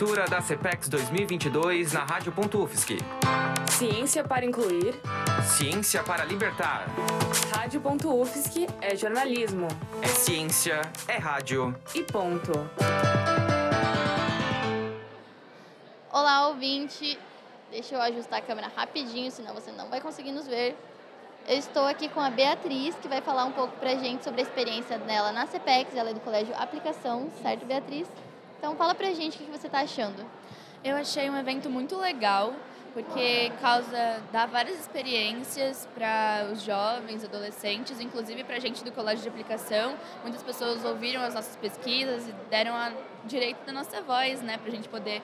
Cobertura da CPEX 2022 na Rádio.UFSC. Ciência para incluir. Ciência para libertar. Rádio.UFSC é jornalismo. É ciência, é rádio. E ponto. Olá, ouvinte. Deixa eu ajustar a câmera rapidinho, senão você não vai conseguir nos ver. Eu estou aqui com a Beatriz, que vai falar um pouco pra gente sobre a experiência dela na CPEX, ela é do Colégio Aplicação, certo, Beatriz? Então fala pra gente o que você está achando. Eu achei um evento muito legal, porque causa dá várias experiências para os jovens, adolescentes, inclusive para a gente do colégio de aplicação. Muitas pessoas ouviram as nossas pesquisas e deram a direito da nossa voz, né, para a gente poder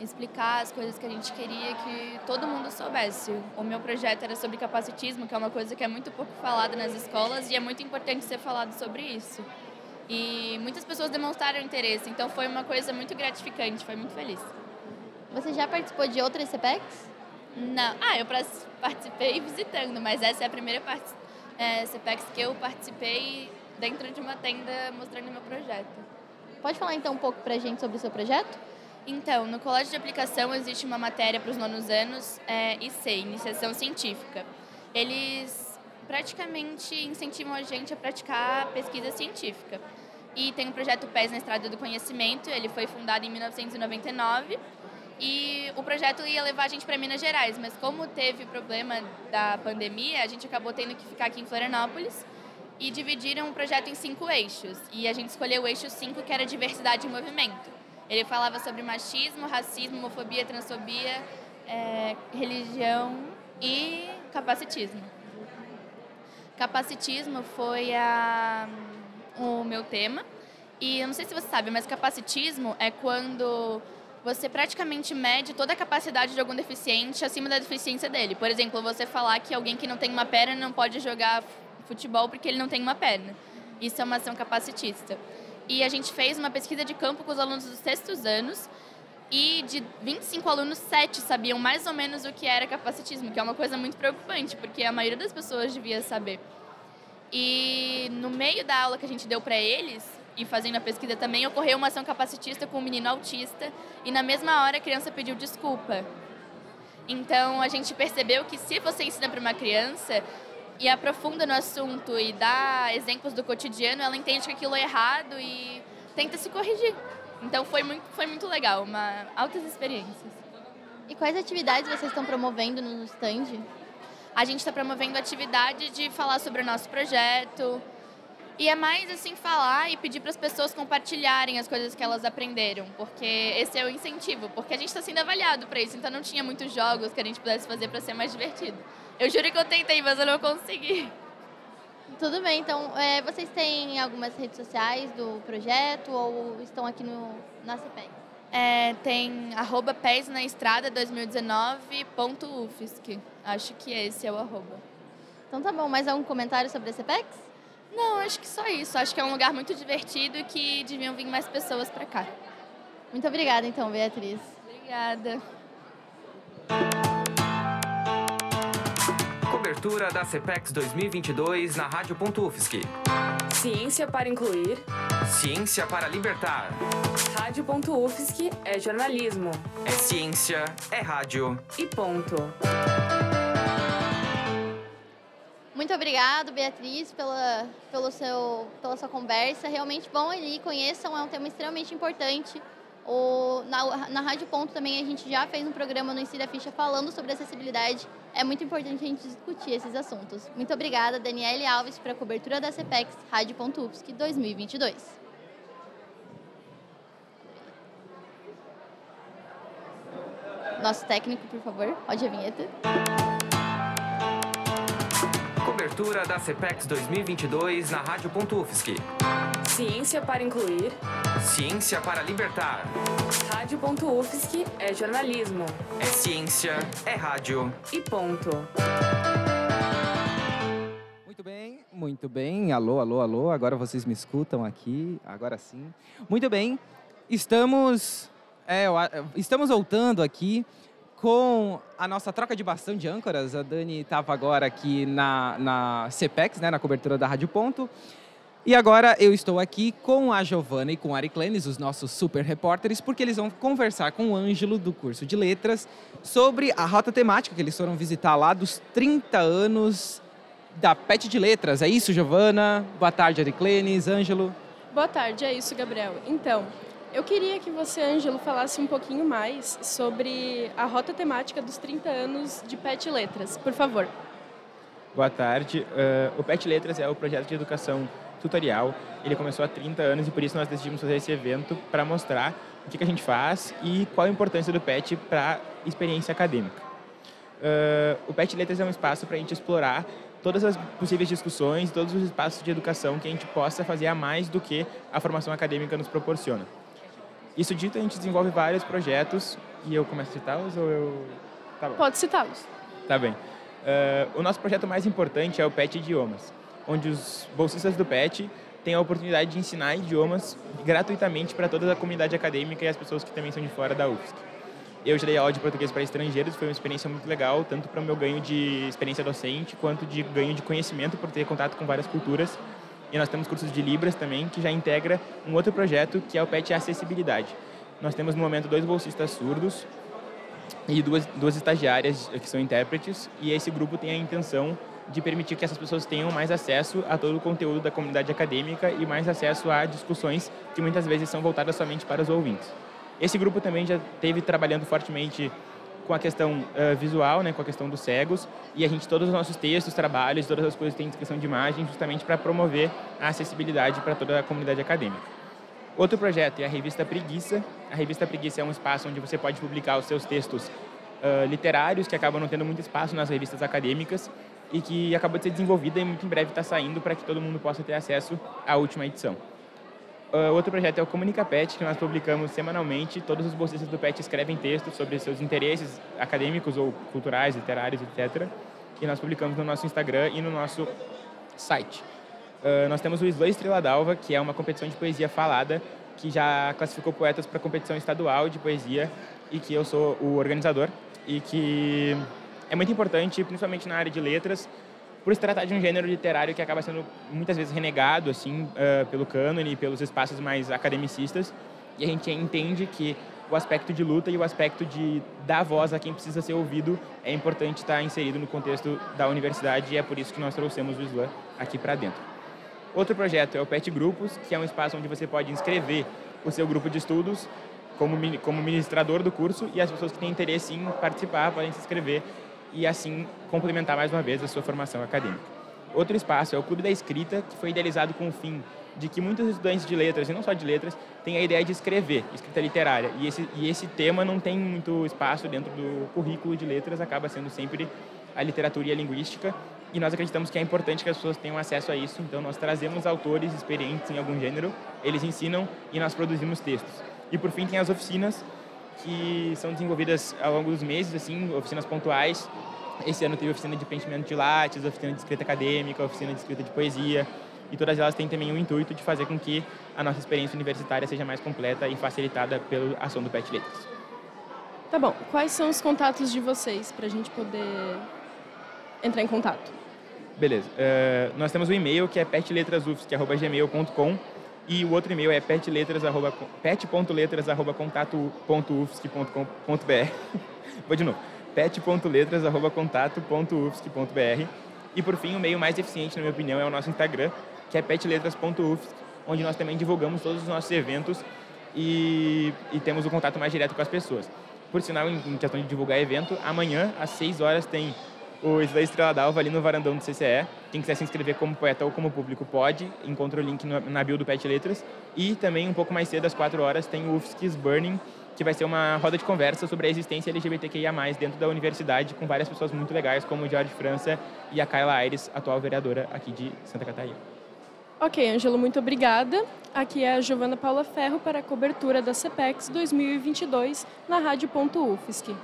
explicar as coisas que a gente queria que todo mundo soubesse. O meu projeto era sobre capacitismo, que é uma coisa que é muito pouco falada nas escolas e é muito importante ser falado sobre isso. E muitas pessoas demonstraram interesse, então foi uma coisa muito gratificante, foi muito feliz. Você já participou de outras CPECs? Não. Ah, eu participei visitando, mas essa é a primeira é, CPEX que eu participei dentro de uma tenda mostrando meu projeto. Pode falar então um pouco pra gente sobre o seu projeto? Então, no colégio de aplicação existe uma matéria para os nonos anos, é, IC, Iniciação Científica. Eles praticamente incentivam a gente a praticar pesquisa científica. E tem o projeto PES na Estrada do Conhecimento, ele foi fundado em 1999 e o projeto ia levar a gente para Minas Gerais, mas como teve o problema da pandemia, a gente acabou tendo que ficar aqui em Florianópolis e dividiram o projeto em cinco eixos. E a gente escolheu o eixo 5, que era diversidade e movimento. Ele falava sobre machismo, racismo, homofobia, transfobia, é, religião e capacitismo. Capacitismo foi a o meu tema. E eu não sei se você sabe, mas capacitismo é quando você praticamente mede toda a capacidade de algum deficiente acima da deficiência dele. Por exemplo, você falar que alguém que não tem uma perna não pode jogar futebol porque ele não tem uma perna. Isso é uma ação capacitista. E a gente fez uma pesquisa de campo com os alunos dos sextos anos e de 25 alunos, 7 sabiam mais ou menos o que era capacitismo, que é uma coisa muito preocupante, porque a maioria das pessoas devia saber. E no meio da aula que a gente deu para eles, e fazendo a pesquisa também, ocorreu uma ação capacitista com um menino autista, e na mesma hora a criança pediu desculpa. Então a gente percebeu que se você ensina para uma criança e aprofunda no assunto e dá exemplos do cotidiano, ela entende que aquilo é errado e tenta se corrigir. Então foi muito, foi muito legal, uma altas experiências. E quais atividades vocês estão promovendo no stand? A gente está promovendo atividade de falar sobre o nosso projeto. E é mais assim falar e pedir para as pessoas compartilharem as coisas que elas aprenderam, porque esse é o incentivo, porque a gente está sendo avaliado para isso, então não tinha muitos jogos que a gente pudesse fazer para ser mais divertido. Eu juro que eu tentei, mas eu não consegui. Tudo bem, então é, vocês têm algumas redes sociais do projeto ou estão aqui no, na CPEG? É, tem arroba pés na estrada 2019.ufsc. Acho que esse é o arroba. Então tá bom, mais algum comentário sobre a CPEX? Não, acho que só isso. Acho que é um lugar muito divertido e que deviam vir mais pessoas para cá. Muito obrigada então, Beatriz. Obrigada. Cobertura da CPEX 2022 na Rádio.UFSC. Ciência para incluir. Ciência para libertar. Rádio.UFSC é jornalismo. É ciência, é rádio. E ponto. Muito obrigado, Beatriz, pela, pelo seu, pela sua conversa. Realmente vão ali, conheçam, é um tema extremamente importante. O, na, na Rádio Ponto também a gente já fez um programa no Insira Ficha falando sobre acessibilidade. É muito importante a gente discutir esses assuntos. Muito obrigada, Daniele Alves, para a cobertura da CPEX Rádio Ponto UFSC 2022. Nosso técnico, por favor, pode a vinheta. Cobertura da CPEX 2022 na Rádio.UFSC. Ciência para incluir. Ciência para libertar. Rádio.UFSC é jornalismo. É ciência, é rádio. E ponto. Muito bem, muito bem. Alô, alô, alô. Agora vocês me escutam aqui. Agora sim. Muito bem. Estamos, é, estamos voltando aqui com a nossa troca de bastão de âncoras. A Dani estava agora aqui na, na CPEX, né, na cobertura da Rádio Ponto. E agora eu estou aqui com a Giovana e com a Ari Clenis, os nossos super repórteres, porque eles vão conversar com o Ângelo do curso de letras sobre a rota temática que eles foram visitar lá dos 30 anos da PET de Letras. É isso, Giovana? Boa tarde, Ari Clenis, Ângelo. Boa tarde, é isso, Gabriel. Então, eu queria que você, Ângelo, falasse um pouquinho mais sobre a rota temática dos 30 anos de PET Letras, por favor. Boa tarde. Uh, o PET Letras é o projeto de educação tutorial. Ele começou há 30 anos e por isso nós decidimos fazer esse evento para mostrar o que, que, a gente faz e qual a importância do PET para a experiência acadêmica. Uh, o PET Letras é um espaço para a gente explorar todas as possíveis discussões, todos os espaços de educação que a gente possa fazer a mais do que a formação acadêmica nos proporciona. Isso dito, a gente desenvolve vários projetos e eu começo a citá-los ou eu... Tá Pode citá-los. Tá bem. Uh, o nosso projeto mais importante é o PET Idiomas onde os bolsistas do PET têm a oportunidade de ensinar idiomas gratuitamente para toda a comunidade acadêmica e as pessoas que também são de fora da UFSC. Eu já dei aula de português para estrangeiros, foi uma experiência muito legal, tanto para o meu ganho de experiência docente, quanto de ganho de conhecimento por ter contato com várias culturas. E nós temos cursos de Libras também, que já integra um outro projeto, que é o PET Acessibilidade. Nós temos, no momento, dois bolsistas surdos e duas, duas estagiárias que são intérpretes, e esse grupo tem a intenção de permitir que essas pessoas tenham mais acesso a todo o conteúdo da comunidade acadêmica e mais acesso a discussões que muitas vezes são voltadas somente para os ouvintes. Esse grupo também já teve trabalhando fortemente com a questão uh, visual, né, com a questão dos cegos, e a gente todos os nossos textos, trabalhos, todas as coisas têm descrição de imagem, justamente para promover a acessibilidade para toda a comunidade acadêmica. Outro projeto é a revista Preguiça. A revista Preguiça é um espaço onde você pode publicar os seus textos uh, literários que acabam não tendo muito espaço nas revistas acadêmicas e que acabou de ser desenvolvida e muito em breve está saindo para que todo mundo possa ter acesso à última edição. Uh, outro projeto é o Comunica Pet, que nós publicamos semanalmente. Todos os bolsistas do PET escrevem textos sobre seus interesses acadêmicos ou culturais, literários, etc. E nós publicamos no nosso Instagram e no nosso site. Uh, nós temos o Slow Estrela d'Alva, que é uma competição de poesia falada, que já classificou poetas para a competição estadual de poesia e que eu sou o organizador e que é muito importante, principalmente na área de letras, por se tratar de um gênero literário que acaba sendo muitas vezes renegado assim uh, pelo cânone, pelos espaços mais academicistas, e a gente entende que o aspecto de luta e o aspecto de dar voz a quem precisa ser ouvido é importante estar inserido no contexto da universidade e é por isso que nós trouxemos o Slam aqui para dentro. Outro projeto é o PET Grupos, que é um espaço onde você pode inscrever o seu grupo de estudos como, como ministrador do curso e as pessoas que têm interesse em participar podem se inscrever e assim complementar mais uma vez a sua formação acadêmica. Outro espaço é o Clube da Escrita, que foi idealizado com o fim de que muitos estudantes de letras, e não só de letras, têm a ideia de escrever, escrita literária. E esse, e esse tema não tem muito espaço dentro do currículo de letras, acaba sendo sempre a literatura e a linguística. E nós acreditamos que é importante que as pessoas tenham acesso a isso, então nós trazemos autores experientes em algum gênero, eles ensinam e nós produzimos textos. E por fim tem as oficinas, que são desenvolvidas ao longo dos meses, assim, oficinas pontuais. Esse ano teve oficina de preenchimento de lattes, oficina de escrita acadêmica, oficina de escrita de poesia, e todas elas têm também o intuito de fazer com que a nossa experiência universitária seja mais completa e facilitada pela ação do PET Letras. Tá bom. Quais são os contatos de vocês para a gente poder entrar em contato? Beleza. Uh, nós temos o um e-mail que é petletrasufsc.gmail.com e o outro e-mail é pet.letras.contato.ufsc.com.br. Vou de novo. pet.letras.contato.ufsc.br. E por fim, o meio mais eficiente, na minha opinião, é o nosso Instagram, que é petletras.ufsc, onde nós também divulgamos todos os nossos eventos e, e temos o um contato mais direto com as pessoas. Por sinal, em questão de divulgar evento, amanhã, às 6 horas, tem o Islã Estrela d'Alva ali no varandão do CCE. Quem quiser se inscrever como poeta ou como público pode, encontra o link na bio do Pet Letras. E também um pouco mais cedo, às 4 horas, tem o UFSC's Burning, que vai ser uma roda de conversa sobre a existência LGBTQIA+, dentro da universidade, com várias pessoas muito legais, como o Jorge França e a Kayla Aires, atual vereadora aqui de Santa Catarina. Ok, Ângelo, muito obrigada. Aqui é a Giovana Paula Ferro para a cobertura da CPEX 2022 na Rádio.UFSC.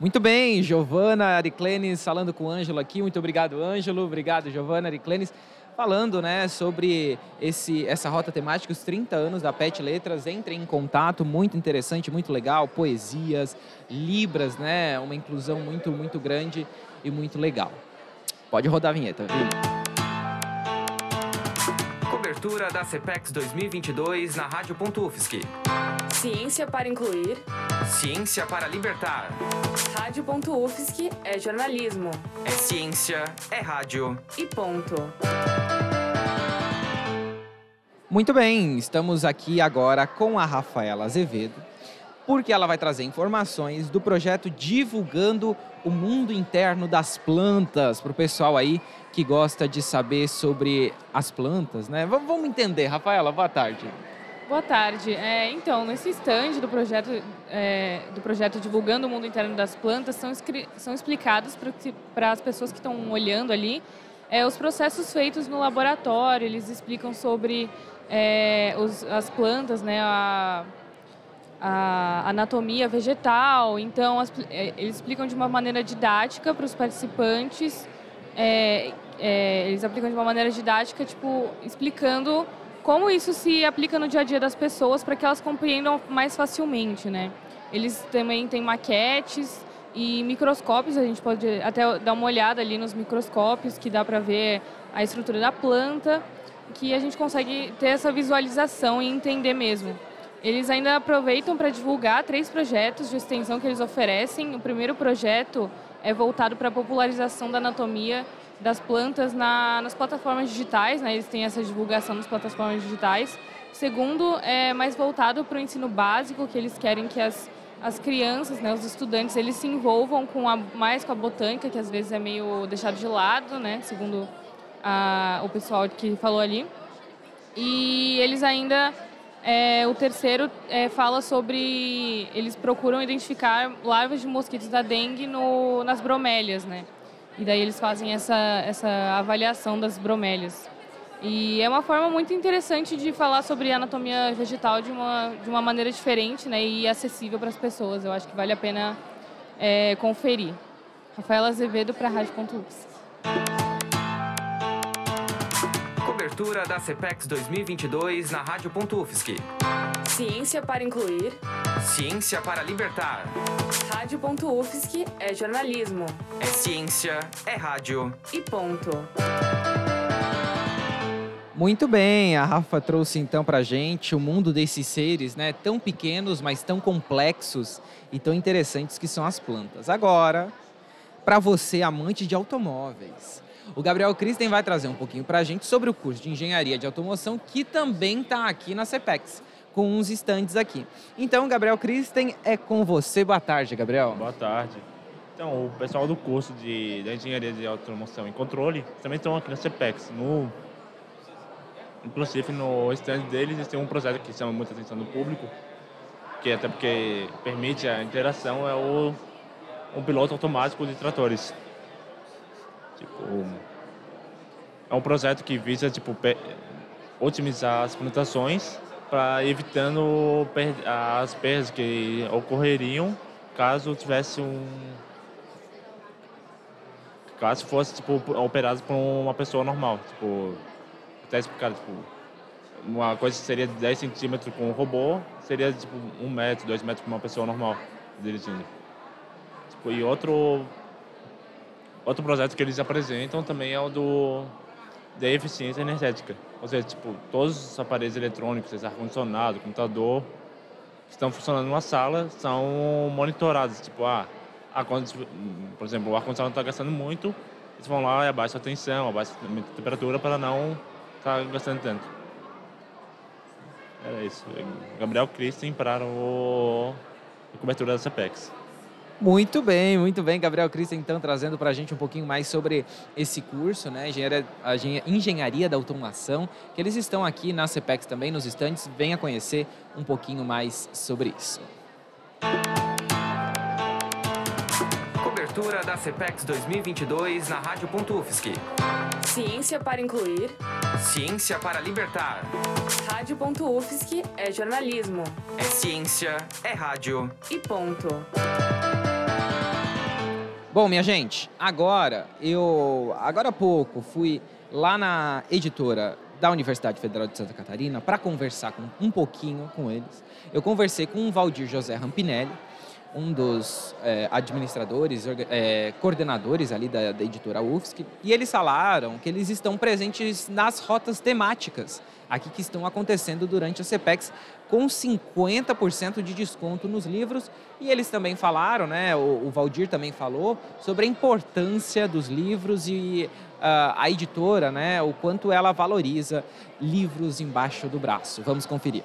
Muito bem, Giovana Ariclenes falando com o Ângelo aqui. Muito obrigado, Ângelo. Obrigado, Giovana Ariclenes. Falando né, sobre esse, essa rota temática, os 30 anos da PET Letras. Entrem em contato, muito interessante, muito legal. Poesias, Libras, né? Uma inclusão muito, muito grande e muito legal. Pode rodar a vinheta, viu? Cobertura da CPEX 2022 na Rádio.UFSC. Ciência para incluir. Ciência para libertar. Rádio.UFSC é jornalismo. É ciência, é rádio. E ponto. Muito bem, estamos aqui agora com a Rafaela Azevedo, porque ela vai trazer informações do projeto Divulgando o Mundo Interno das Plantas para o pessoal aí que gosta de saber sobre as plantas, né? V vamos entender, Rafaela, boa tarde. Boa tarde. É, então, nesse stand do projeto, é, do projeto Divulgando o Mundo Interno das Plantas, são, são explicados para as pessoas que estão olhando ali é, os processos feitos no laboratório, eles explicam sobre é, os, as plantas, né, a, a anatomia vegetal. Então, as, é, eles explicam de uma maneira didática para os participantes. É, é, eles aplicam de uma maneira didática, tipo, explicando como isso se aplica no dia a dia das pessoas para que elas compreendam mais facilmente, né? Eles também têm maquetes e microscópios, a gente pode até dar uma olhada ali nos microscópios que dá para ver a estrutura da planta que a gente consegue ter essa visualização e entender mesmo. Eles ainda aproveitam para divulgar três projetos de extensão que eles oferecem. O primeiro projeto é voltado para a popularização da anatomia das plantas na, nas plataformas digitais, né? eles têm essa divulgação nas plataformas digitais. O segundo é mais voltado para o ensino básico, que eles querem que as, as crianças, né, os estudantes, eles se envolvam com a, mais com a botânica, que às vezes é meio deixado de lado, né, segundo a, o pessoal que falou ali. E eles ainda, é, o terceiro é, fala sobre, eles procuram identificar larvas de mosquitos da dengue no, nas bromélias, né? E daí eles fazem essa, essa avaliação das bromélias. E é uma forma muito interessante de falar sobre anatomia vegetal de uma, de uma maneira diferente né, e acessível para as pessoas. Eu acho que vale a pena é, conferir. Rafaela Azevedo para a Rádio.UFSC. Cobertura da CPEX 2022 na Rádio.UFSC. Ciência para incluir. Ciência para libertar. Rádio.UFSC é jornalismo. É ciência, é rádio. E ponto. Muito bem, a Rafa trouxe então pra gente o mundo desses seres, né, tão pequenos, mas tão complexos e tão interessantes que são as plantas. Agora, para você amante de automóveis, o Gabriel Kristen vai trazer um pouquinho para a gente sobre o curso de Engenharia de Automoção, que também está aqui na CEPEX, com uns estandes aqui. Então, Gabriel Kristen, é com você. Boa tarde, Gabriel. Boa tarde. Então, o pessoal do curso de, de Engenharia de Automoção e Controle também estão aqui na CEPEX. No, inclusive, no stand deles, eles têm um projeto que chama muita atenção do público, que até porque permite a interação, é o um piloto automático de tratores. Tipo, é um projeto que visa tipo otimizar as plantações para evitando as perdas que ocorreriam caso tivesse um caso fosse tipo operado por uma pessoa normal tipo até explicar tipo uma coisa seria 10 centímetros com um robô seria tipo um metro dois metros com uma pessoa normal dirigindo. Tipo, e outro Outro projeto que eles apresentam também é o do da eficiência energética. Ou seja, tipo, todos os aparelhos eletrônicos, ar-condicionado, computador, que estão funcionando numa sala, são monitorados. Tipo, ah, a, por exemplo, o ar-condicionado está gastando muito, eles vão lá e abaixam a tensão, abaixam a temperatura para não estar tá gastando tanto. Era isso. Gabriel Christen para o a cobertura da CPEX. Muito bem, muito bem. Gabriel Cristo, então, trazendo para a gente um pouquinho mais sobre esse curso, né? Engenharia, Engenharia da Automação, que eles estão aqui na CPEX também, nos estantes. Venha conhecer um pouquinho mais sobre isso. Cobertura da CPEX 2022 na Rádio.UFSC. Ciência para incluir. Ciência para libertar. Rádio.UFSC é jornalismo. É ciência, é rádio. E ponto. Bom, minha gente, agora eu agora há pouco fui lá na editora da Universidade Federal de Santa Catarina para conversar com, um pouquinho com eles. Eu conversei com o Valdir José Rampinelli, um dos é, administradores, é, coordenadores ali da, da editora UFSC, e eles falaram que eles estão presentes nas rotas temáticas aqui que estão acontecendo durante a CPEX com 50% de desconto nos livros. E eles também falaram, né, o, Valdir também falou, sobre a importância dos livros e uh, a editora, né, o quanto ela valoriza livros embaixo do braço. Vamos conferir.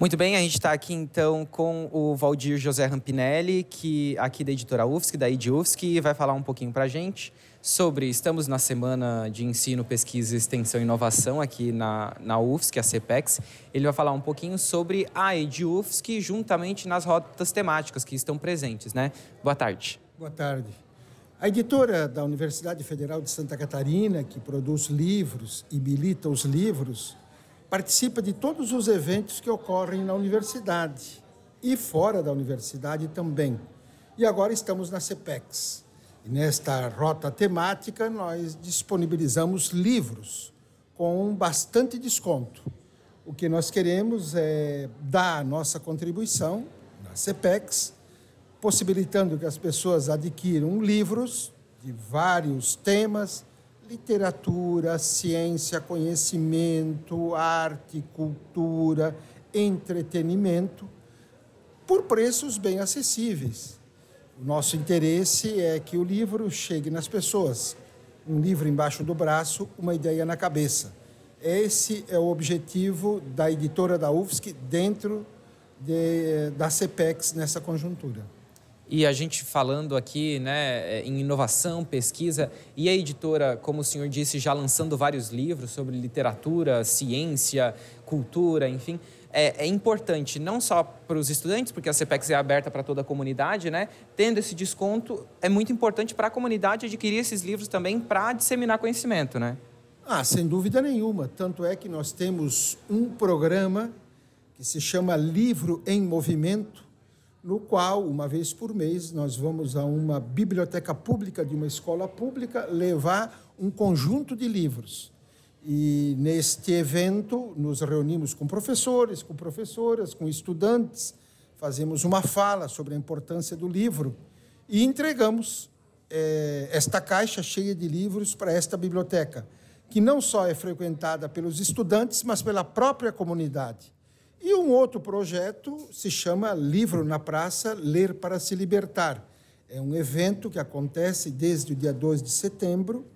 Muito bem, a gente está aqui então com o Valdir José Rampinelli, que aqui da editora UFSC, da ID UFSC, vai falar um pouquinho para a gente sobre. Estamos na semana de ensino, pesquisa, extensão e inovação aqui na, na UFSC, a CPEX. Ele vai falar um pouquinho sobre a ID UFSC, juntamente nas rotas temáticas que estão presentes, né? Boa tarde. Boa tarde. A editora da Universidade Federal de Santa Catarina, que produz livros e milita os livros, participa de todos os eventos que ocorrem na universidade e fora da universidade também. E agora estamos na CPEX. E nesta rota temática, nós disponibilizamos livros com bastante desconto. O que nós queremos é dar a nossa contribuição na CPEX, possibilitando que as pessoas adquiram livros de vários temas literatura, ciência, conhecimento, arte, cultura, entretenimento, por preços bem acessíveis. O nosso interesse é que o livro chegue nas pessoas. Um livro embaixo do braço, uma ideia na cabeça. Esse é o objetivo da editora da UFSC dentro de, da CPEX nessa conjuntura. E a gente falando aqui né, em inovação, pesquisa, e a editora, como o senhor disse, já lançando vários livros sobre literatura, ciência, cultura, enfim. É, é importante não só para os estudantes, porque a CPEX é aberta para toda a comunidade, né? Tendo esse desconto, é muito importante para a comunidade adquirir esses livros também para disseminar conhecimento, né? Ah, sem dúvida nenhuma. Tanto é que nós temos um programa que se chama Livro em Movimento, no qual, uma vez por mês, nós vamos a uma biblioteca pública de uma escola pública levar um conjunto de livros. E neste evento nos reunimos com professores, com professoras, com estudantes, fazemos uma fala sobre a importância do livro e entregamos é, esta caixa cheia de livros para esta biblioteca, que não só é frequentada pelos estudantes, mas pela própria comunidade. E um outro projeto se chama Livro na Praça, Ler para se Libertar. É um evento que acontece desde o dia 2 de setembro,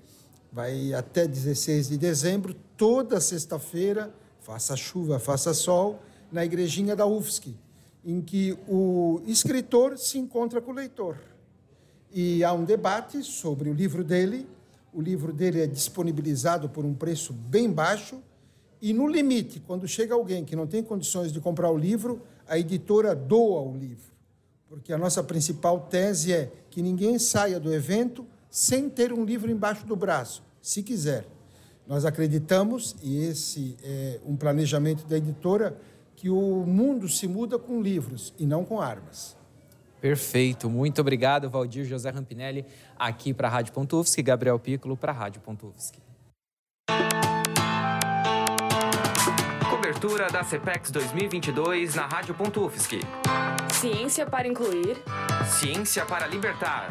vai até 16 de dezembro, toda sexta-feira, faça chuva, faça sol, na igrejinha da UFSC, em que o escritor se encontra com o leitor. E há um debate sobre o livro dele. O livro dele é disponibilizado por um preço bem baixo, e no limite, quando chega alguém que não tem condições de comprar o livro, a editora doa o livro. Porque a nossa principal tese é que ninguém saia do evento sem ter um livro embaixo do braço, se quiser. Nós acreditamos, e esse é um planejamento da editora, que o mundo se muda com livros e não com armas. Perfeito. Muito obrigado, Valdir José Rampinelli, aqui para a Rádio Ufsc, Gabriel Piccolo para a Rádio Ufsc. Cobertura da CPEX 2022 na Rádio UFSC. Ciência para incluir. Ciência para libertar.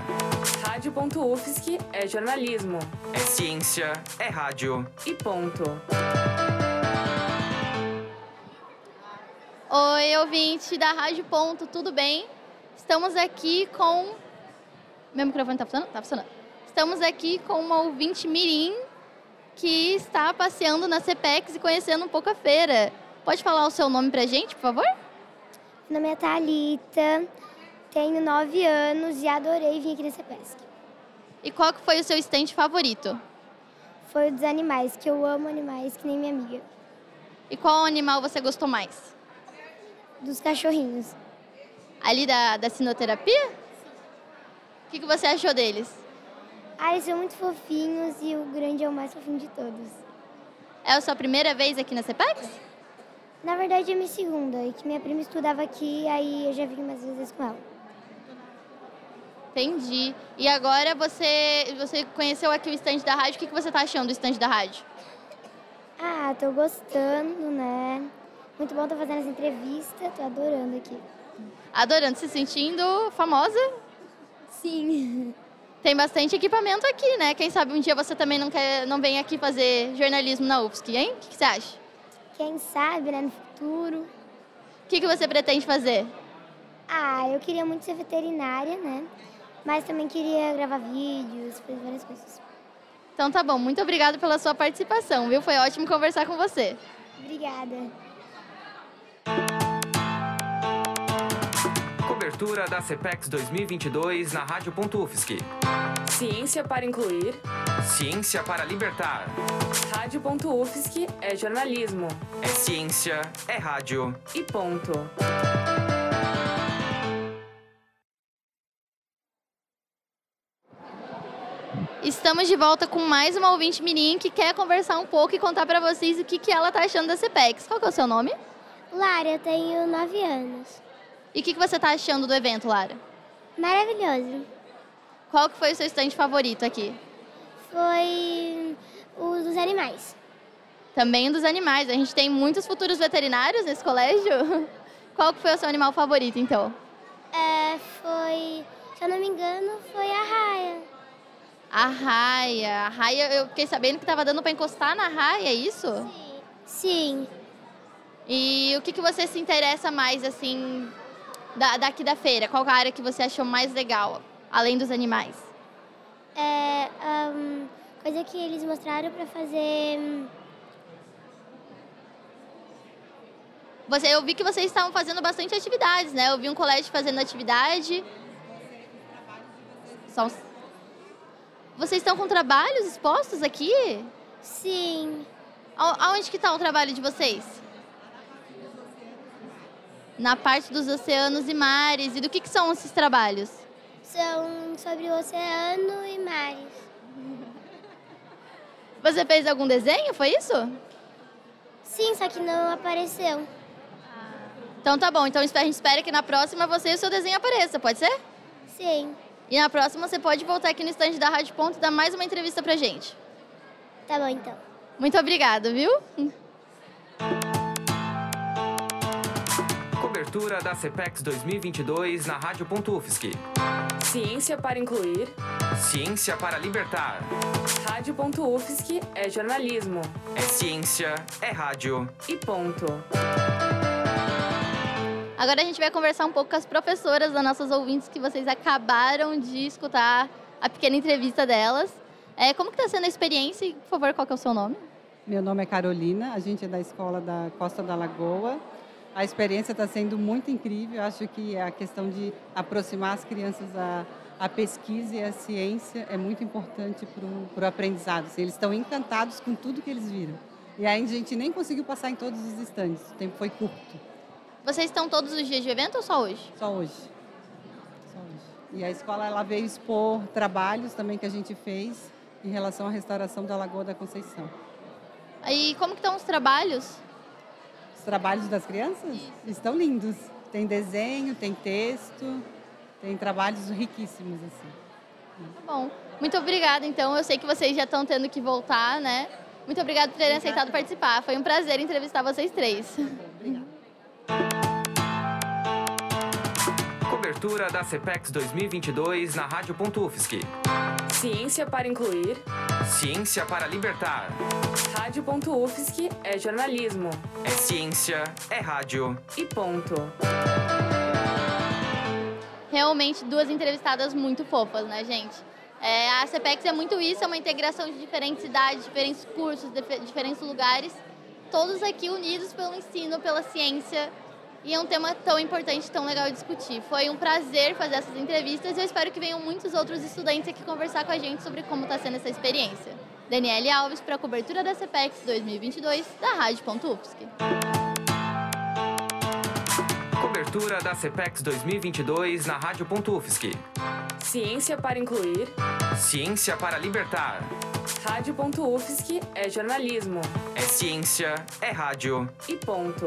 Rádio UFSC é jornalismo. É ciência, é rádio. E ponto. Oi, ouvinte da Rádio Ponto, tudo bem? Estamos aqui com. Meu microfone tá funcionando? Tá funcionando. Estamos aqui com uma ouvinte Mirim que está passeando na CPEX e conhecendo um pouco a feira. Pode falar o seu nome pra gente, por favor? Meu nome é Thalita, tenho nove anos e adorei vir aqui na CPEX. E qual que foi o seu estande favorito? Foi o dos animais, que eu amo animais, que nem minha amiga. E qual animal você gostou mais? Dos cachorrinhos. Ali da, da sinoterapia? O que, que você achou deles? Ah, eles são muito fofinhos e o grande é o mais fofinho de todos. É a sua primeira vez aqui na CEPEX? Na verdade, é minha segunda, e que minha prima estudava aqui, aí eu já vim mais vezes com ela. Entendi. E agora você, você conheceu aqui o estande da rádio, o que, que você está achando do estande da rádio? Ah, tô gostando, né? Muito bom estar fazendo essa entrevista, tô adorando aqui. Adorando, se sentindo famosa? Sim. Tem bastante equipamento aqui, né? Quem sabe um dia você também não, quer, não vem aqui fazer jornalismo na UFSC, hein? O que, que você acha? Quem sabe, né, no futuro. O que, que você pretende fazer? Ah, eu queria muito ser veterinária, né? Mas também queria gravar vídeos, fazer várias coisas. Então tá bom, muito obrigada pela sua participação, viu? Foi ótimo conversar com você. Obrigada. Cobertura da CPEX 2022 na Rádio.UFSC. Ciência para incluir. Ciência para libertar. Rádio.UFSC é jornalismo. É ciência, é rádio. E ponto. Estamos de volta com mais uma ouvinte mirim que quer conversar um pouco e contar para vocês o que, que ela tá achando da CPEX. Qual que é o seu nome? Lara, eu tenho nove anos. E o que, que você tá achando do evento, Lara? Maravilhoso. Qual que foi o seu estande favorito aqui? Foi o dos animais. Também dos animais. A gente tem muitos futuros veterinários nesse colégio. Qual que foi o seu animal favorito, então? É, foi, se eu não me engano, foi a raia. A raia. A raia, eu fiquei sabendo que estava dando para encostar na raia, é isso? Sim. Sim. E o que, que você se interessa mais, assim, da, daqui da feira? Qual a área que você achou mais legal, além dos animais? É, um, coisa que eles mostraram para fazer... hum, Você, eu vi que vocês estavam fazendo bastante atividades, né? Eu vi um colégio fazendo atividade. São... Vocês estão com trabalhos expostos aqui? Sim. Aonde que está o trabalho de vocês? Na parte dos oceanos e mares. E do que, que são esses trabalhos? São sobre o oceano e mares. Você fez algum desenho, foi isso? Sim, só que não apareceu. Então tá bom, então a gente espera que na próxima você e o seu desenho apareça, pode ser? Sim. E na próxima você pode voltar aqui no estande da Rádio Ponto e dar mais uma entrevista pra gente. Tá bom, então. Muito obrigada, viu? Cobertura da CPEX 2022 na Rádio.UFSC. Ciência para incluir. Ciência para libertar. Rádio.UFSC é jornalismo. É ciência, é rádio. E ponto. Agora a gente vai conversar um pouco com as professoras das nossas ouvintes que vocês acabaram de escutar a pequena entrevista delas. É, como que está sendo a experiência? Por favor, qual que é o seu nome? Meu nome é Carolina, a gente é da escola da Costa da Lagoa. A experiência está sendo muito incrível. Acho que a questão de aproximar as crianças à, à pesquisa e à ciência é muito importante para o aprendizado. Assim, eles estão encantados com tudo que eles viram. E aí a gente nem conseguiu passar em todos os estandes, o tempo foi curto. Vocês estão todos os dias de evento ou só hoje? Só hoje. Só hoje. E a escola ela veio expor trabalhos também que a gente fez em relação à restauração da Lagoa da Conceição. Aí, como que estão os trabalhos? Os trabalhos das crianças estão lindos. Tem desenho, tem texto, tem trabalhos riquíssimos assim. Tá bom. Muito obrigada, então. Eu sei que vocês já estão tendo que voltar, né? Muito obrigada por terem aceitado participar. Foi um prazer entrevistar vocês três. Cobertura da CPEX 2022 na Rádio.UFSC. Ciência para incluir. Ciência para libertar. Rádio.UFSC é jornalismo. É ciência, é rádio. E ponto. Realmente, duas entrevistadas muito fofas, né, gente? É, a CPEX é muito isso, é uma integração de diferentes cidades, diferentes cursos, dif- diferentes lugares, todos aqui unidos pelo ensino, pela ciência, e é um tema tão importante, tão legal de discutir. Foi um prazer fazer essas entrevistas e eu espero que venham muitos outros estudantes aqui conversar com a gente sobre como está sendo essa experiência. Daniele Alves para a cobertura da CPEX 2022 da Rádio.UFSC. Cobertura da CPEX 2022 na Rádio.UFSC. Ciência para incluir. Ciência para libertar. Rádio.UFSC é jornalismo. É ciência, é rádio. E ponto.